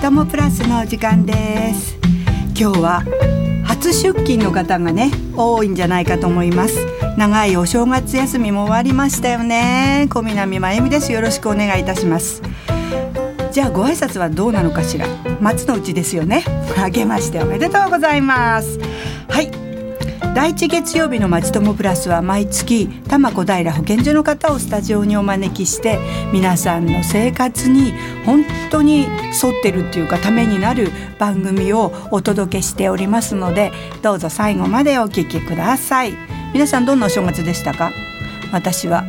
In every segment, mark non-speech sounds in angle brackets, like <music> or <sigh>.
ともプラスのお時間です。今日は初出勤の方がね多いんじゃないかと思います。長いお正月休みも終わりましたよね。小南真由美です。よろしくお願いいたします。じゃあご挨拶はどうなのかしら。松の内ですよね。あけましておめでとうございます。はい。第一月曜日のまちともプラスは毎月多摩小平保健所の方をスタジオにお招きして皆さんの生活に本当に沿ってるっていうかためになる番組をお届けしておりますのでどうぞ最後までお聞きください。皆さんどんなお正月でしたか？私は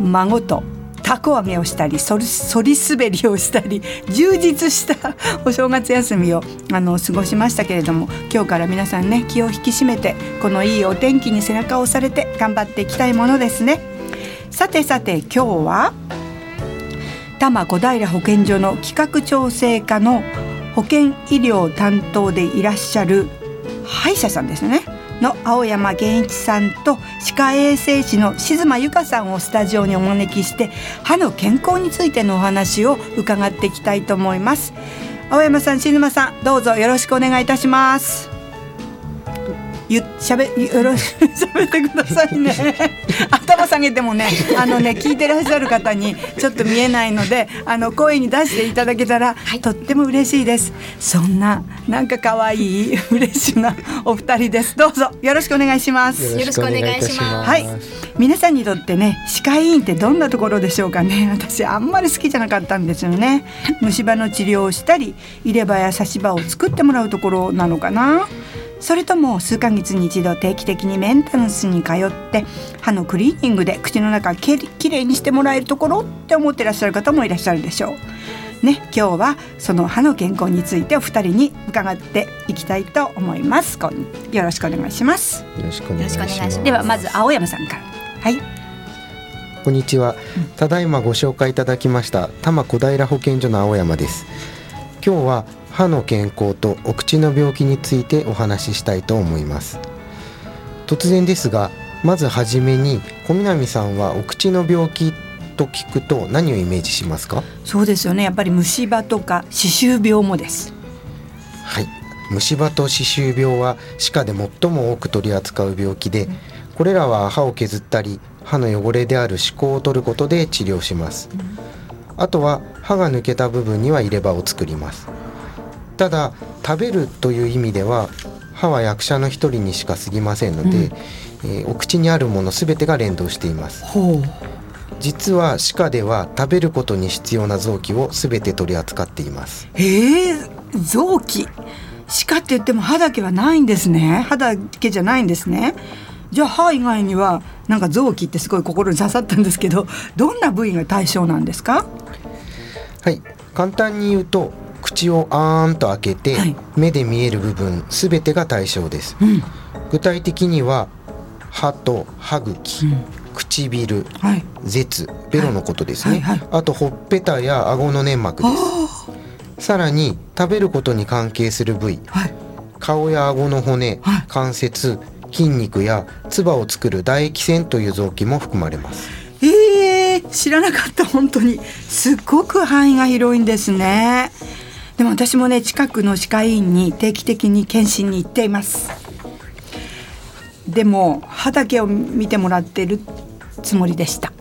孫とたこ揚げをしたりそりそり滑りをしたり充実したお正月休みをあの過ごしましたけれども今日から皆さんね気を引き締めてこのいいお天気に背中を押されて頑張っていきたいものですね。さてさて今日は多摩小平保健所の企画調整課の保健医療担当でいらっしゃる歯医者さんですね。の青山源一さんと歯科衛生士の静間由香さんをスタジオにお招きして歯の健康についてのお話を伺っていきたいと思います。青山さん静間さんどうぞよろしくお願いいたします。ゆしゃべよろしく喋ってくださいね。<laughs> 頭下げてもねあのね <laughs> 聞いてらっしゃる方にちょっと見えないのであの声に出していただけたら、はい、とっても嬉しいです。そんななんか可愛いフレッシュなお二人です。どうぞよろしくお願いします。よろしくお願いします。はい。皆さんにとってね歯科医院ってどんなところでしょうかね。私あんまり好きじゃなかったんですよね。虫歯の治療をしたり入れ歯や差し歯を作ってもらうところなのかなそれとも数ヶ月に一度定期的にメンテナンスに通って歯のクリーニングで口の中ききれいにしてもらえるところって思ってらっしゃる方もいらっしゃるでしょう。ね、今日はその歯の健康についてお二人に伺っていきたいと思います。よろしくお願いします。よろしくお願いします。ではまず青山さんから。はい。こんにちは。ただいまご紹介いただきました多摩小平保健所の青山です。今日は歯の健康とお口の病気についてお話ししたいと思います。突然ですがまずはじめに小南さんはお口の病気と聞くと何をイメージしますか？そうですよね。やっぱり虫歯とか歯周病もです。はい。虫歯と歯周病は歯科で最も多く取り扱う病気で、これらは歯を削ったり歯の汚れである歯垢を取ることで治療します、あとは歯が抜けた部分には入れ歯を作りますただ食べるという意味では歯は役者の一人にしか過ぎませんので、うん、えー、お口にあるもの全てが連動しています。実は歯科では食べることに必要な臓器を全て取り扱っています。えー、臓器。歯科って言っても歯だけはないんですね。歯だけじゃないんですね。じゃあ歯以外にはなんか臓器ってすごい心に刺さったんですけどどんな部位が対象なんですか？はい。簡単に言うと口をあーんと開けて、はい、目で見える部分すべてが対象です、うん、具体的には歯と歯茎、うん、唇、はい、舌ベロのことですね、はい。はい、あとほっぺたや顎の粘膜です。さらに食べることに関係する部位、顔や顎の骨、関節筋肉や唾を作る唾液腺という臓器も含まれます。えー、知らなかった。本当に。すっごく範囲が広いんですねでも私もね近くの歯科医院に定期的に検診に行っています。でも歯だけを見てもらってるつもりでした。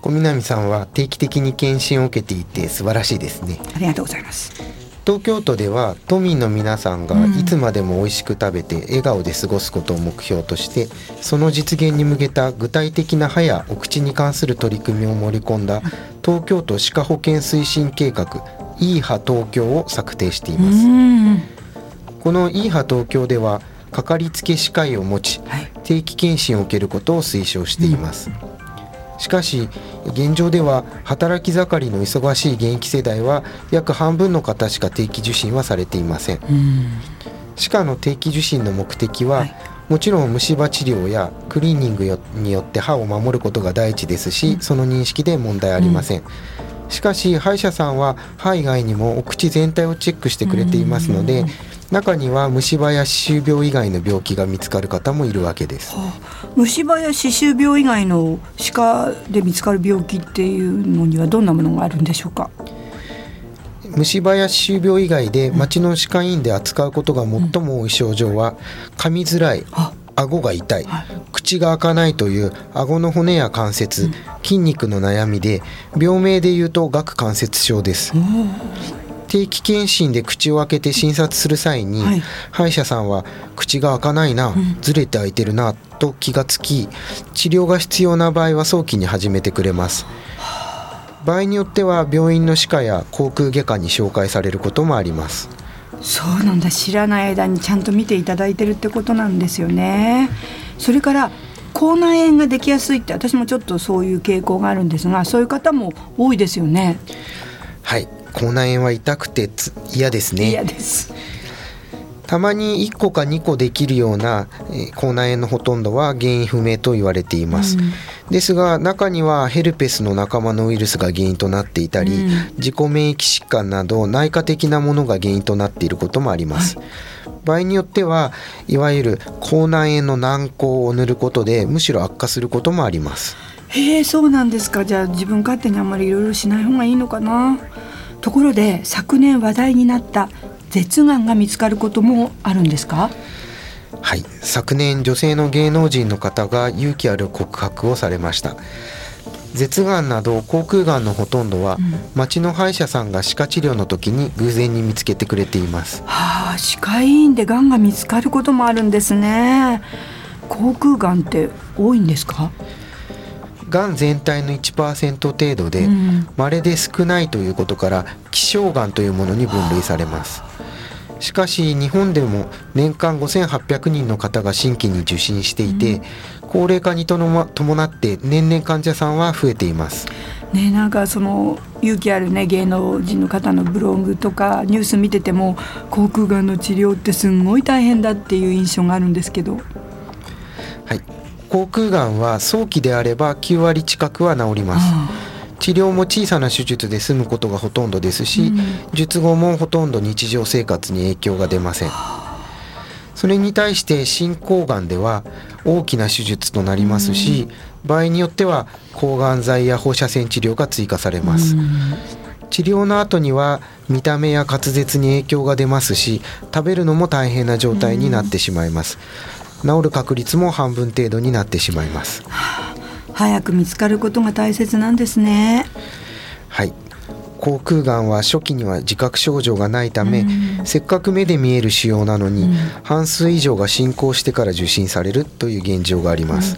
小南さんは定期的に検診を受けていて素晴らしいですね。ありがとうございます。東京都では都民の皆さんがいつまでも美味しく食べて笑顔で過ごすことを目標としてその実現に向けた具体的な歯やお口に関する取り組みを盛り込んだ東京都歯科保健推進計画いい歯東京を策定しています。このいい歯東京ではかかりつけ歯科医を持ち、はい、定期検診を受けることを推奨しています、うん、しかし現状では働き盛りの忙しい現役世代は約半分の方しか定期受診はされていません、歯科の定期受診の目的は、はい、もちろん虫歯治療やクリーニングによって歯を守ることが第一ですし、うん、その認識で問題ありません、うんしかし歯医者さんは歯以外にもお口全体をチェックしてくれていますので中には虫歯や歯周病以外の病気が見つかる方もいるわけです、はあ、虫歯や歯周病以外の歯科で見つかる病気っていうのにはどんなものがあるんでしょうか？虫歯や歯周病以外で町の歯科医院で扱うことが最も多い症状は噛みづらい。あ顎が痛いはい。口が開かないという顎の骨や関節筋肉の悩みで病名でいうと顎関節症です。定期検診で口を開けて診察する際に、はい。歯医者さんは口が開かないな、ずれて開いてるなと気がつき治療が必要な場合は早期に始めてくれます。場合によっては病院の歯科や口腔外科に紹介されることもありますそうなんだ。知らない間にちゃんと見ていただいてるってことなんですよね。それから口内炎ができやすいって私もちょっとそういう傾向があるんですがそういう方も多いですよね。はい。口内炎は痛くてつ嫌ですね。嫌です。たまに1個か2個できるような、えー口内炎のほとんどは原因不明と言われています、ですが中にはヘルペスの仲間のウイルスが原因となっていたり、うん。自己免疫疾患など内科的なものが原因となっていることもあります、場合によってはいわゆる口内炎の軟膏を塗ることでむしろ悪化することもあります。へえそうなんですか。じゃあ自分勝手にあんまりいろいろしない方がいいのかな。ところで昨年話題になった舌がんが見つかることもあるんですか？はい。昨年女性の芸能人の方が勇気ある告白をされました。舌がんなど口腔がんのほとんどは、町の歯医者さんが歯科治療の時に偶然に見つけてくれています。はあ歯科医院でがんが見つかることもあるんですね。口腔がんって多いんですか？がん全体の1%程度でうん。稀で少ないということから希少がんというものに分類されますしかし日本でも年間5800人の方が新規に受診していて、高齢化にとのま伴って年々患者さんは増えています。ねなんかその勇気あるね芸能人の方のブログとかニュース見てても口腔がんの治療ってすんごい大変だっていう印象があるんですけど。はい、口腔がんは早期であれば9割近くは治ります。あ治療も小さな手術で済むことがほとんどですし、術後もほとんど日常生活に影響が出ません。それに対して進行がんでは大きな手術となりますし、場合によっては抗がん剤や放射線治療が追加されます、治療の後には見た目や滑舌に影響が出ますし食べるのも大変な状態になってしまいます、治る確率も半分程度になってしまいます早く見つかることが大切なんですね。はい。口腔がんは初期には自覚症状がないため、せっかく目で見える腫瘍なのに、半数以上が進行してから受診されるという現状があります、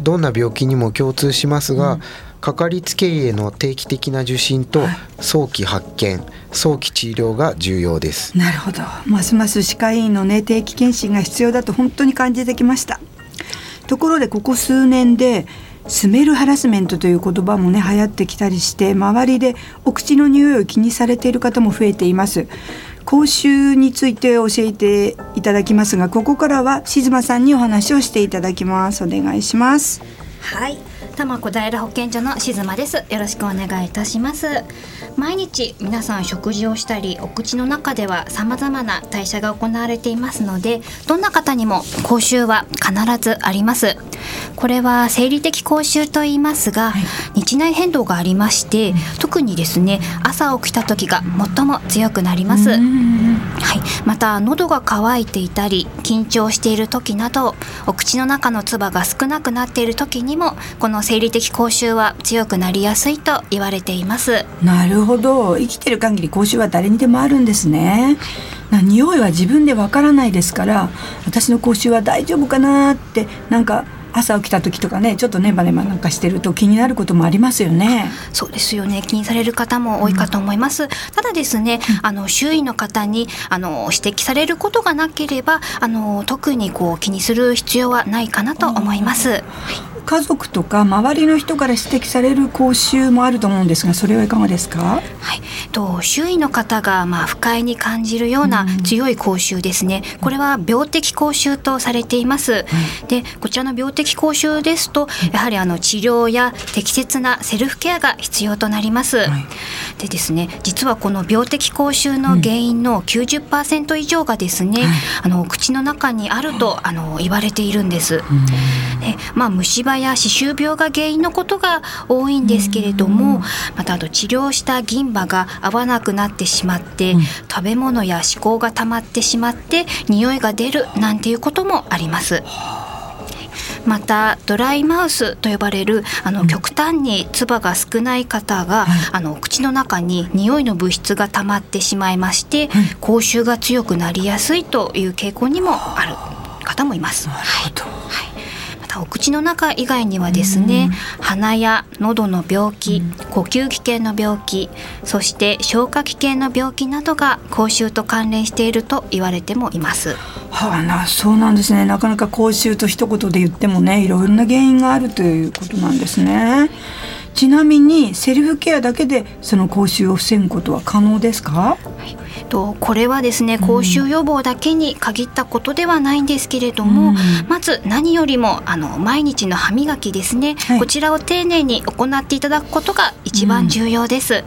どんな病気にも共通しますが、かかりつけ医への定期的な受診と早期発見早期治療が重要です。なるほど。ますます歯科医院のね定期検診が必要だと本当に感じてきましたところでここ数年でスメルハラスメントという言葉もね流行ってきたりして周りでお口の匂いを気にされている方も増えています。口臭について教えていただきますがここからは静間さんにお話をしていただきます。お願いします。はい、多摩小平保健所の静間です。よろしくお願いいたします。毎日皆さん食事をしたり、お口の中では様々な代謝が行われていますので、どんな方にも口臭は必ずあります。これは生理的口臭と言いますが、日内変動がありまして、特にですね、朝起きた時が最も強くなります。はい、また喉が渇いていたり緊張している時などお口の中の唾が少なくなっている時にもこの生理的口臭は強くなりやすいと言われています。なるほど。生きてる限り口臭は誰にでもあるんですね。な匂いは自分でわからないですから私の口臭は大丈夫かなってなんか朝起きた時とかねちょっとネバネバなんかしてると気になることもありますよね。そうですよね。気にされる方も多いかと思います、ただですねあの周囲の方にあの指摘されることがなければあの特にこう気にする必要はないかなと思います、家族とか周りの人から指摘される口臭もあると思うんですがそれはいかがですか？はい、と周囲の方がまあ不快に感じるような強い口臭ですね、これは病的口臭とされています、でこちらの病的口臭ですとやはりあの治療や適切なセルフケアが必要となります、でですね実はこの病的口臭の原因の90%以上がですね、あの口の中にあるとあの言われているんです、でまあ虫歯歯や歯周病が原因のことが多いんですけれどもまたあと治療した銀歯が合わなくなってしまって、うん、食べ物や歯垢が溜まってしまって匂いが出るなんていうこともあります。またドライマウスと呼ばれるあの極端に唾が少ない方が、あの口の中に匂いの物質が溜まってしまいまして、口臭が強くなりやすいという傾向にもある方もいます。なるほど、はい。たお口の中以外にはですね、鼻や喉の病気、呼吸器系の病気そして消化器系の病気などが口臭と関連していると言われてもいます。はあ、なそうなんですね。なかなか口臭と一言で言ってもねいろいろな原因があるということなんですね。ちなみにセルフケアだけでその口臭を防ぐことは可能ですか、はいとこれはですね口臭予防だけに限ったことではないんですけれども、うん、まず何よりもあの毎日の歯磨きですね、はい、こちらを丁寧に行っていただくことが一番重要です、うんはい、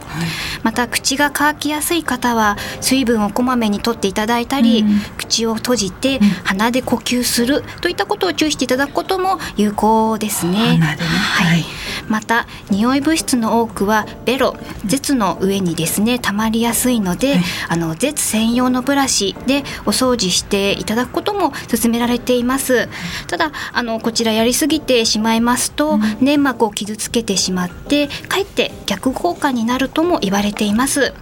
また口が乾きやすい方は水分をこまめにとっていただいたり、うん、口を閉じて鼻で呼吸するといったことを注意していただくことも有効ですね、ね、はい、また匂い物質の多くはベロ舌の上にですね溜まりやすいので、あの舌専用のブラシでお掃除していただくことも勧められています。ただあのこちらやりすぎてしまいますと、粘膜を傷つけてしまってかえって逆効果になるとも言われています、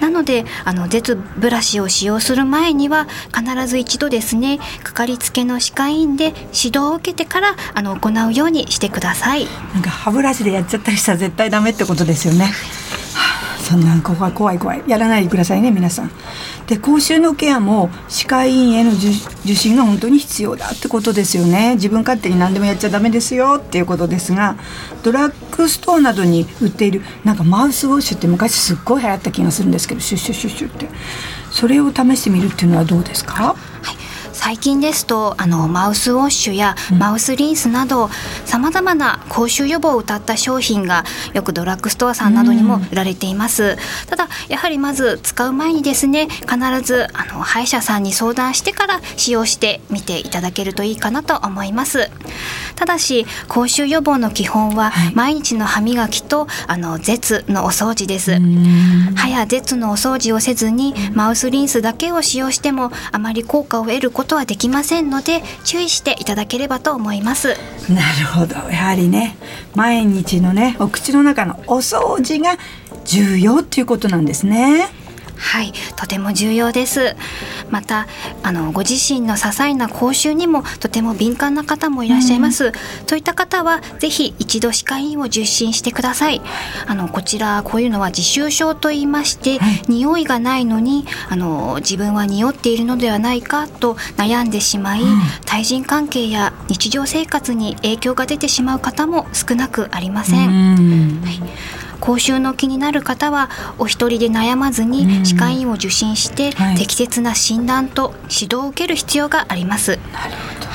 なのであの舌ブラシを使用する前には必ず一度ですねかかりつけの歯科医院で指導を受けてからあの行うようにしてください。なんか歯ブラシでやっちゃったりしたら絶対ダメってことですよねそんなん怖い怖い怖い。やらないでくださいね皆さん。で口臭のケアも歯科医院への受診が本当に必要だってことですよね。自分勝手に何でもやっちゃダメですよっていうことですがドラッグストアなどに売っているなんかマウスウォッシュって昔すっごい流行った気がするんですけどシュッシュッシュッシュって。それを試してみるっていうのはどうですか？最近ですとあのマウスウォッシュやマウスリンスなどさまざまな口臭予防を謳った商品がよくドラッグストアさんなどにも売られています、ただやはりまず使う前にですね必ずあの歯医者さんに相談してから使用してみていただけるといいかなと思いますただし口臭予防の基本は毎日の歯磨きとあの舌のお掃除です。歯や舌のお掃除をせずにマウスリンスだけを使用してもあまり効果を得ることはできませんので注意していただければと思います。なるほど。やはりね毎日のねお口の中のお掃除が重要っていうことなんですねはいとても重要です。またあのご自身の些細な口臭にもとても敏感な方もいらっしゃいます、うん、そういった方はぜひ一度歯科医院を受診してください。あのこちらこういうのは自臭症と言いまして、はい、匂いがないのにあの自分は匂っているのではないかと悩んでしまい、うん、対人関係や日常生活に影響が出てしまう方も少なくありません、ん。はい口臭の気になる方はお一人で悩まずに歯科医院を受診して、適切な診断と指導を受ける必要があります。なるほど。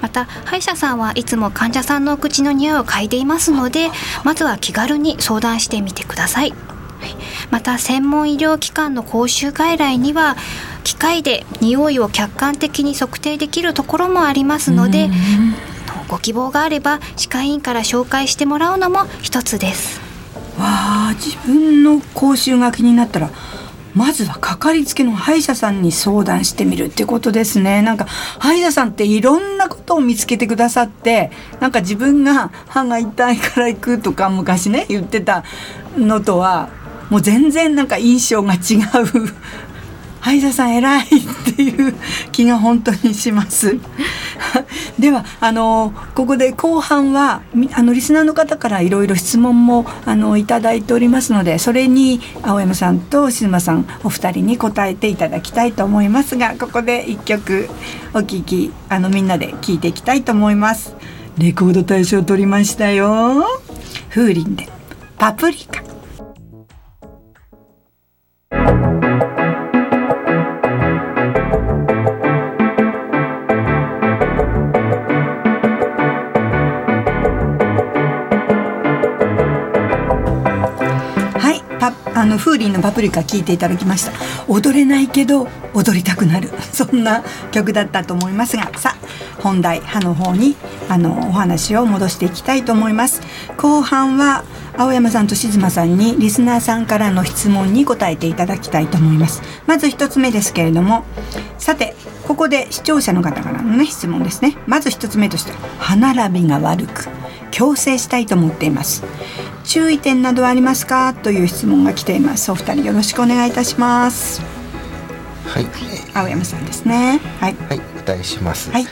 また歯医者さんはいつも患者さんの口の匂いを嗅いでいますのでまずは気軽に相談してみてください。また専門医療機関の講習外来には機械で匂いを客観的に測定できるところもありますのでご希望があれば歯科医院から紹介してもらうのも一つですわあ自分の口臭が気になったらまずはかかりつけの歯医者さんに相談してみるってことですね。なんか歯医者さんっていろんなことを見つけてくださってなんか自分が歯が痛いから行くとか昔ね言ってたのとはもう全然なんか印象が違う。歯医者さん偉いっていう気が本当にします。<laughs> ではあのここで後半はあのリスナーの方からいろいろ質問もあのいただいておりますのでそれに青山さんと静馬さんお二人に答えていただきたいと思いますがここで一曲お聴きあのみんなで聞いていきたいと思います。レコード大賞取りましたよ。風鈴でパプリカ。の風鈴のパプリカ聴いていただきました。踊れないけど踊りたくなる。<laughs> そんな曲だったと思いますがさあ本題歯の方にあのお話を戻していきたいと思います。後半は青山さんと静馬さんにリスナーさんからの質問に答えていただきたいと思います。まず一つ目ですけれどもさてここで視聴者の方からのね質問ですね。まず一つ目として歯並びが悪く矯正したいと思っています。注意点などはありますか？という質問が来ています。お二人よろしくお願いいたします。はい、青山さんですね。はい。はい、お答えします。はい。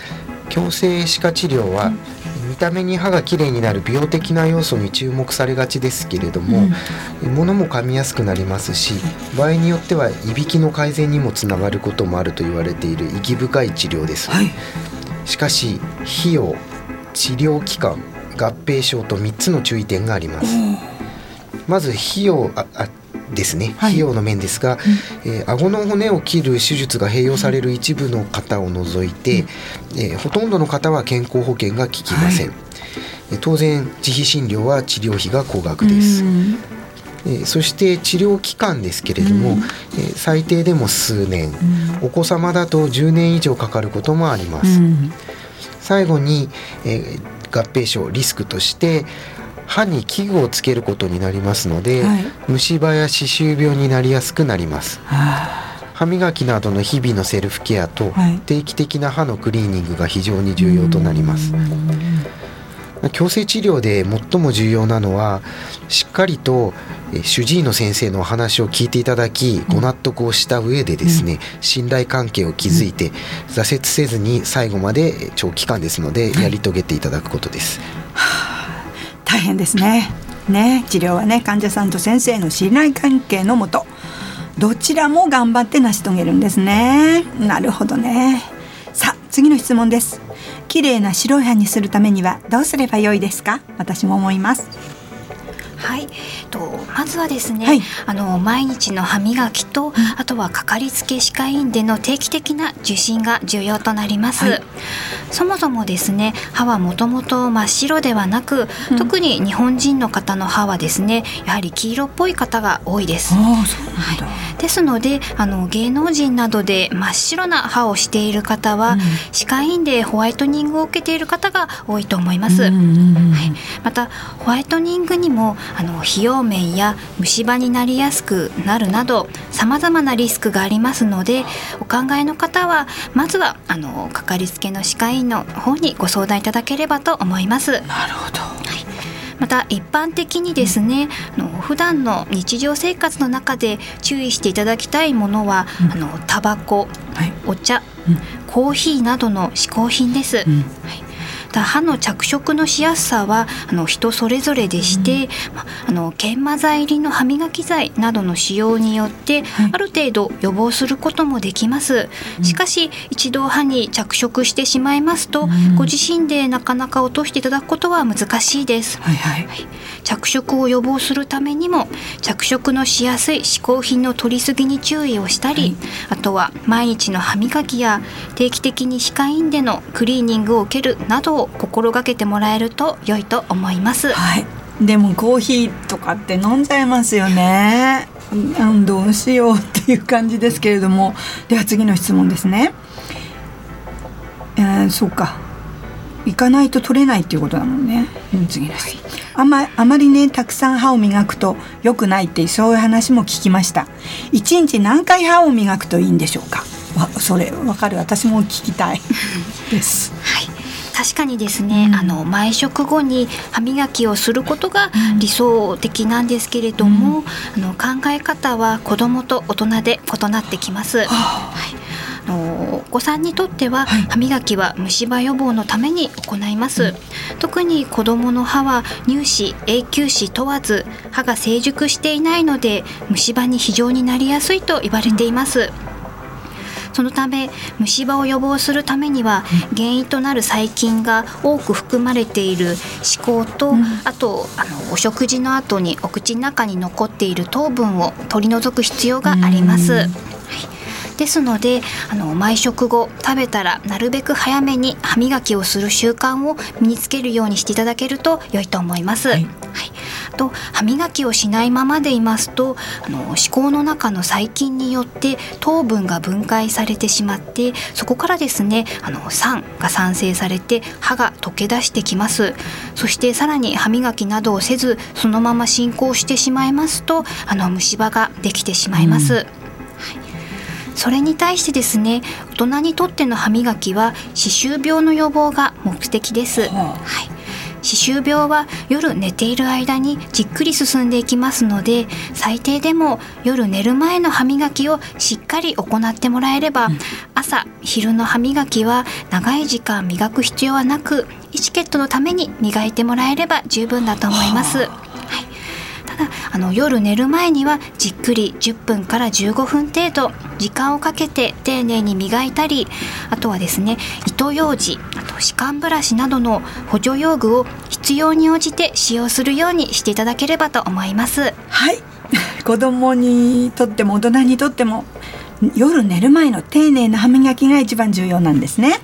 矯正歯科治療は、見た目に歯がきれいになる美容的な要素に注目されがちですけれども、物も噛みやすくなりますし場合によってはいびきの改善にもつながることもあると言われている意義深い治療です、はい。しかし費用治療期間合併症と3つの注意点があります。まず費用ああですね、はい。費用の面ですが、えー顎の骨を切る手術が併用される一部の方を除いて、えーほとんどの方は健康保険が効きません、はえー当然自費診療は治療費が高額です、うん。えーそして治療期間ですけれども、うん。えー最低でも数年、お子様だと10年以上かかることもあります、うん。最後に、えー合併症リスクとして歯に器具をつけることになりますので、はい。虫歯や歯周病になりやすくなります。は歯磨きなどの日々のセルフケアとはい。定期的な歯のクリーニングが非常に重要となります矯正治療で最も重要なのはしっかりとえ主治医の先生のお話を聞いていただきご納得をした上でですね信頼関係を築いて挫折せずに最後までえ長期間ですのでやり遂げていただくことです。大変ですね。ね治療はね患者さんと先生の信頼関係のもとどちらも頑張って成し遂げるんですね。なるほどね。さあ次の質問です綺麗な白い歯にするためにはどうすればよいですか？私も思います。はい、とまずはですね、はい。あの毎日の歯磨きと、あとはかかりつけ歯科医院での定期的な受診が重要となります。はい。そもそもですね、歯はもともと真っ白ではなく、うん。特に日本人の方の歯はですね、やはり黄色っぽい方が多いです。ああそうなんだ、ですのであの芸能人などで真っ白な歯をしている方は、うん。歯科医院でホワイトニングを受けている方が多いと思います。うんうんうん。はい、またホワイトニングにもあの皮表面や虫歯になりやすくなるなどさまざまなリスクがありますのでお考えの方はまずはあのかかりつけの歯科医院の方にご相談いただければと思います。なるほど。また一般的にですね、あの普段の日常生活の中で注意していただきたいものは、うん。あのタバコはい。お茶、うん。コーヒーなどの嗜好品です。うん。はい、だ歯の着色のしやすさはあの人それぞれでして、まあの研磨剤入りの歯磨き剤などの使用によって、はい。ある程度予防することもできます。しかし一度歯に着色してしまいますと、うん。ご自身でなかなか落としていただくことは難しいです。はいはい。着色を予防するためにも着色のしやすい嗜好品の取りすぎに注意をしたり、はい。あとは毎日の歯磨きや定期的に歯科医院でのクリーニングを受けるなどを心がけてもらえると良いと思います。はい。でもコーヒーとかって飲んじゃいますよね。うんどうしようっていう感じですけれども。では次の質問ですね。えー、そうか。行かないと取れないっていうことだもんね、うん、次です、あまあまりねたくさん歯を磨くと良くないってそういう話も聞きました。一日何回歯を磨くといいんでしょうか？わそれわかる。私も聞きたい。です。はい確かにですね、うん。あの毎食後に歯磨きをすることが理想的なんですけれども、あの考え方は子どもと大人で異なってきます。はい。あのお子さんにとってははい。歯磨きは虫歯予防のために行います、特に子どもの歯は乳歯永久歯問わず歯が成熟していないので虫歯に非常になりやすいと言われています、そのため虫歯を予防するためには原因となる細菌が多く含まれている歯垢と、うん。あとあのお食事の後にお口の中に残っている糖分を取り除く必要があります。ですのであの毎食後食べたらなるべく早めに歯磨きをする習慣を身につけるようにしていただけると良いと思います。ははいい、と歯磨きをしないままでいますとあの歯垢の中の細菌によって糖分が分解されてしまってそこからですねあの酸が産生されて歯が溶け出してきます。そしてさらに歯磨きなどをせずそのまま進行してしまいますとあの虫歯ができてしまいます、うん。それに対してですね大人にとっての歯磨きは歯周病の予防が目的です、ははい歯周病は夜寝ている間にじっくり進んでいきますので最低でも夜寝る前の歯磨きをしっかり行ってもらえれば、うん、朝昼の歯磨きは長い時間磨く必要はなくエチケットのために磨いてもらえれば十分だと思います。はいただあの夜寝る前にはじっくり10分から15分程度時間をかけて丁寧に磨いたりあとはですね糸ようじあと歯間ブラシなどの補助用具を必要に応じて使用するようにしていただければと思います。はい。<laughs> 子供にとっても大人にとっても夜寝る前の丁寧な歯磨きが一番重要なんですね。はい。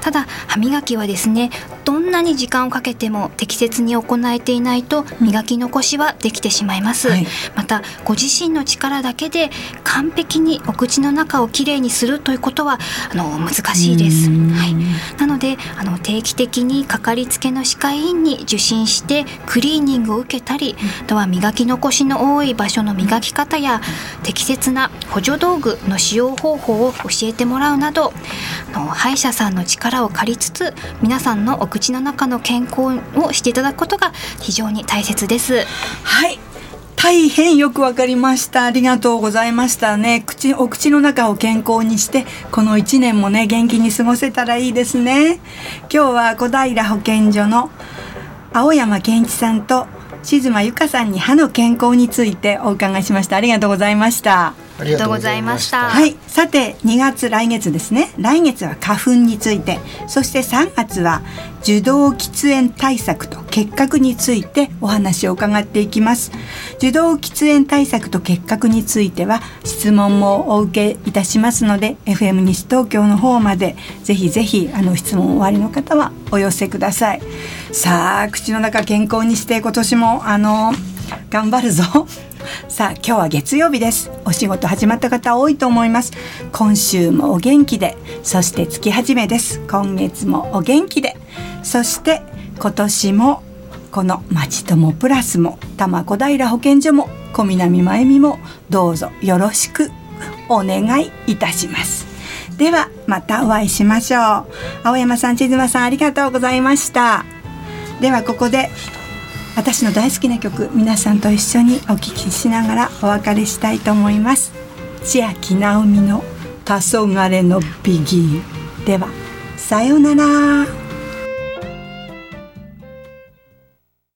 ただ歯磨きはですねどんなに時間をかけても適切に行えていないと磨き残しはできてしまいます、はい、またご自身の力だけで完璧にお口の中をきれいにするということはあの難しいです、はい、なのであの定期的にかかりつけの歯科医院に受診してクリーニングを受けたりあとは磨き残しの多い場所の磨き方や適切な補助道具の使用方法を教えてもらうなどあの歯医者さんの力を借りつつ皆さんのお口の中の健康をしていただくことが非常に大切です。はい。大変よくわかりました。ありがとうございましたね。口お口の中を健康にしてこの1年もね元気に過ごせたらいいですね。今日は小平保健所の青山健一さんと静間由香さんに歯の健康についてお伺いしました。ありがとうございました。ありがとうございました。はい。さて2月来月ですね。来月は花粉について。そして3月は受動喫煙対策と結核についてお話を伺っていきます。受動喫煙対策と結核については質問もお受けいたしますので FM 西東京の方までぜひぜひあの質問おありの方はお寄せください。さあ口の中健康にして今年もあの頑張るぞ。さあ今日は月曜日です。お仕事始まった方多いと思います。今週もお元気で。そして月始めです。今月もお元気で。そして今年もこの町友プラスも多摩小平保健所も小南真由美もどうぞよろしくお願いいたします。ではまたお会いしましょう。青山さん千妻さんありがとうございました。ではここで私の大好きな曲皆さんと一緒にお聴きしながらお別れしたいと思います。千秋直美の黄昏のビギーではさようなら。